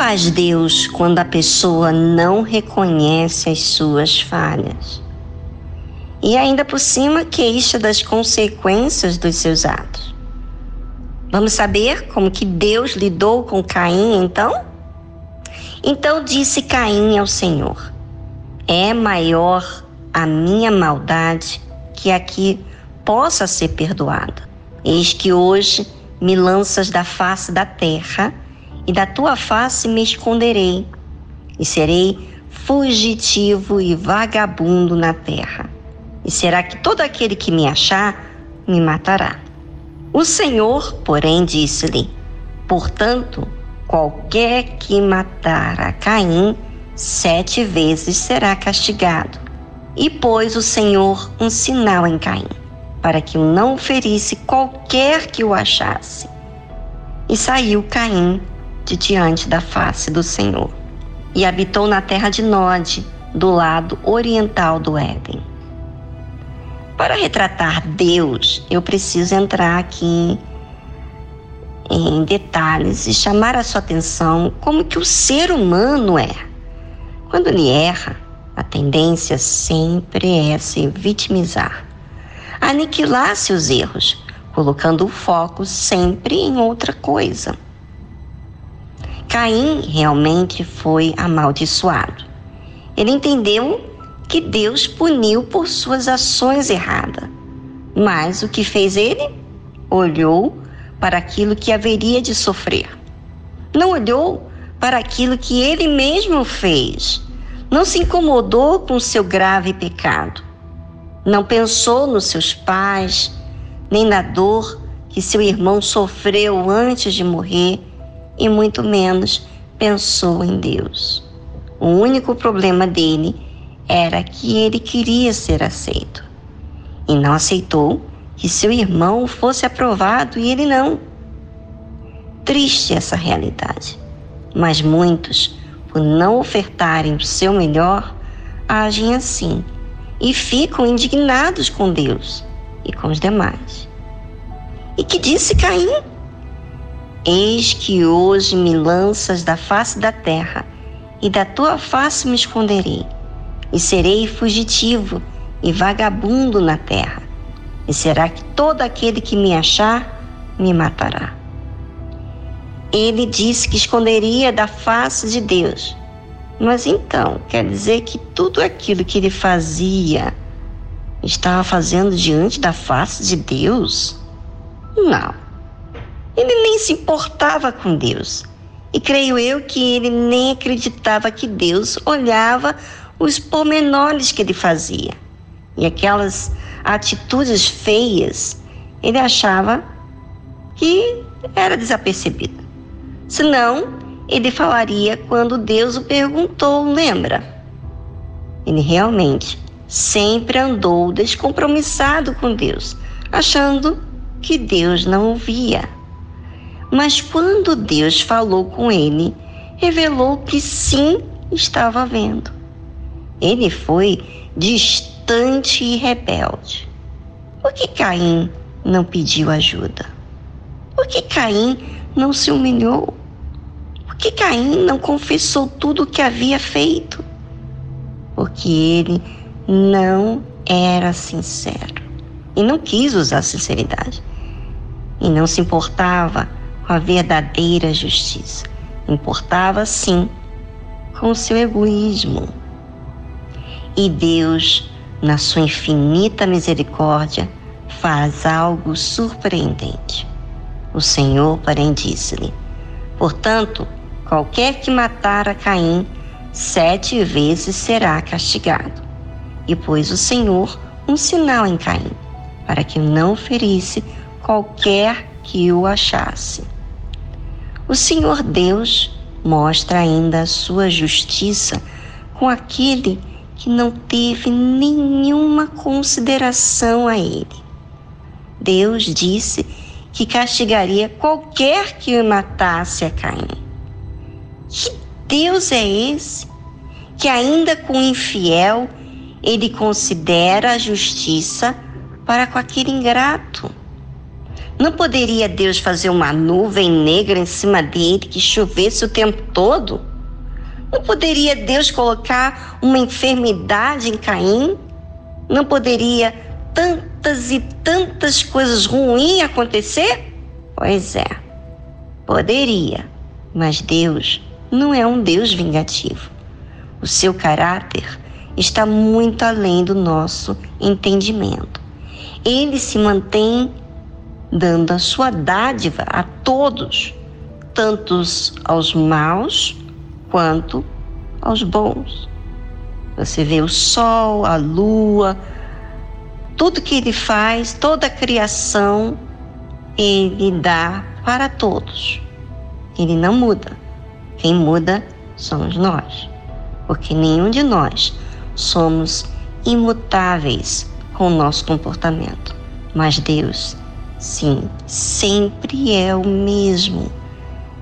Faz Deus quando a pessoa não reconhece as suas falhas? E ainda por cima queixa das consequências dos seus atos. Vamos saber como que Deus lidou com Caim então? Então disse Caim ao Senhor: É maior a minha maldade que a que possa ser perdoada. Eis que hoje me lanças da face da terra e da tua face me esconderei, e serei fugitivo e vagabundo na terra. E será que todo aquele que me achar me matará? O Senhor, porém, disse-lhe: Portanto, qualquer que matar a Caim, sete vezes será castigado. E pôs o Senhor um sinal em Caim, para que o não ferisse qualquer que o achasse. E saiu Caim de diante da face do Senhor, e habitou na terra de Nod, do lado oriental do Éden. Para retratar Deus, eu preciso entrar aqui em detalhes e chamar a sua atenção como que o ser humano é. Quando ele erra, a tendência sempre é se vitimizar, aniquilar seus erros, colocando o foco sempre em outra coisa. Caim realmente foi amaldiçoado. Ele entendeu que Deus puniu por suas ações erradas. Mas o que fez ele? Olhou para aquilo que haveria de sofrer. Não olhou para aquilo que ele mesmo fez. Não se incomodou com seu grave pecado. Não pensou nos seus pais, nem na dor que seu irmão sofreu antes de morrer e muito menos pensou em Deus. O único problema dele era que ele queria ser aceito e não aceitou que seu irmão fosse aprovado e ele não. Triste essa realidade, mas muitos, por não ofertarem o seu melhor, agem assim e ficam indignados com Deus e com os demais. E que disse Caim? Eis que hoje me lanças da face da terra, e da tua face me esconderei, e serei fugitivo e vagabundo na terra. E será que todo aquele que me achar me matará. Ele disse que esconderia da face de Deus. Mas então, quer dizer que tudo aquilo que ele fazia estava fazendo diante da face de Deus? Não. Ele nem se importava com Deus. E creio eu que ele nem acreditava que Deus olhava os pormenores que ele fazia. E aquelas atitudes feias, ele achava que era desapercebido. Senão, ele falaria quando Deus o perguntou, lembra? Ele realmente sempre andou descompromissado com Deus, achando que Deus não ouvia. Mas quando Deus falou com ele, revelou que sim estava vendo. Ele foi distante e rebelde. Por que Caim não pediu ajuda? Por que Caim não se humilhou? Por que Caim não confessou tudo o que havia feito? Porque ele não era sincero e não quis usar sinceridade e não se importava com a verdadeira justiça. Importava sim com o seu egoísmo. E Deus, na sua infinita misericórdia, faz algo surpreendente. O Senhor, porém, disse-lhe: Portanto, qualquer que matar a Caim, sete vezes será castigado. E pôs o Senhor um sinal em Caim, para que não ferisse qualquer que o achasse. O Senhor Deus mostra ainda a sua justiça com aquele que não teve nenhuma consideração a ele. Deus disse que castigaria qualquer que matasse a Caim. Que Deus é esse que, ainda com o infiel, ele considera a justiça para com aquele ingrato? Não poderia Deus fazer uma nuvem negra em cima dele que chovesse o tempo todo? Não poderia Deus colocar uma enfermidade em Caim? Não poderia tantas e tantas coisas ruins acontecer? Pois é, poderia, mas Deus não é um Deus vingativo. O seu caráter está muito além do nosso entendimento. Ele se mantém dando a sua dádiva a todos, tantos aos maus quanto aos bons. Você vê o sol, a lua, tudo que ele faz, toda a criação, ele dá para todos. Ele não muda. Quem muda somos nós, porque nenhum de nós somos imutáveis com o nosso comportamento. Mas Deus Sim, sempre é o mesmo.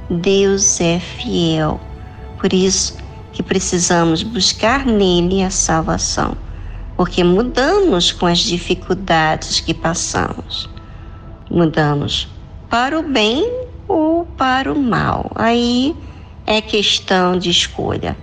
Deus é fiel. Por isso que precisamos buscar nele a salvação, porque mudamos com as dificuldades que passamos. Mudamos para o bem ou para o mal. Aí é questão de escolha.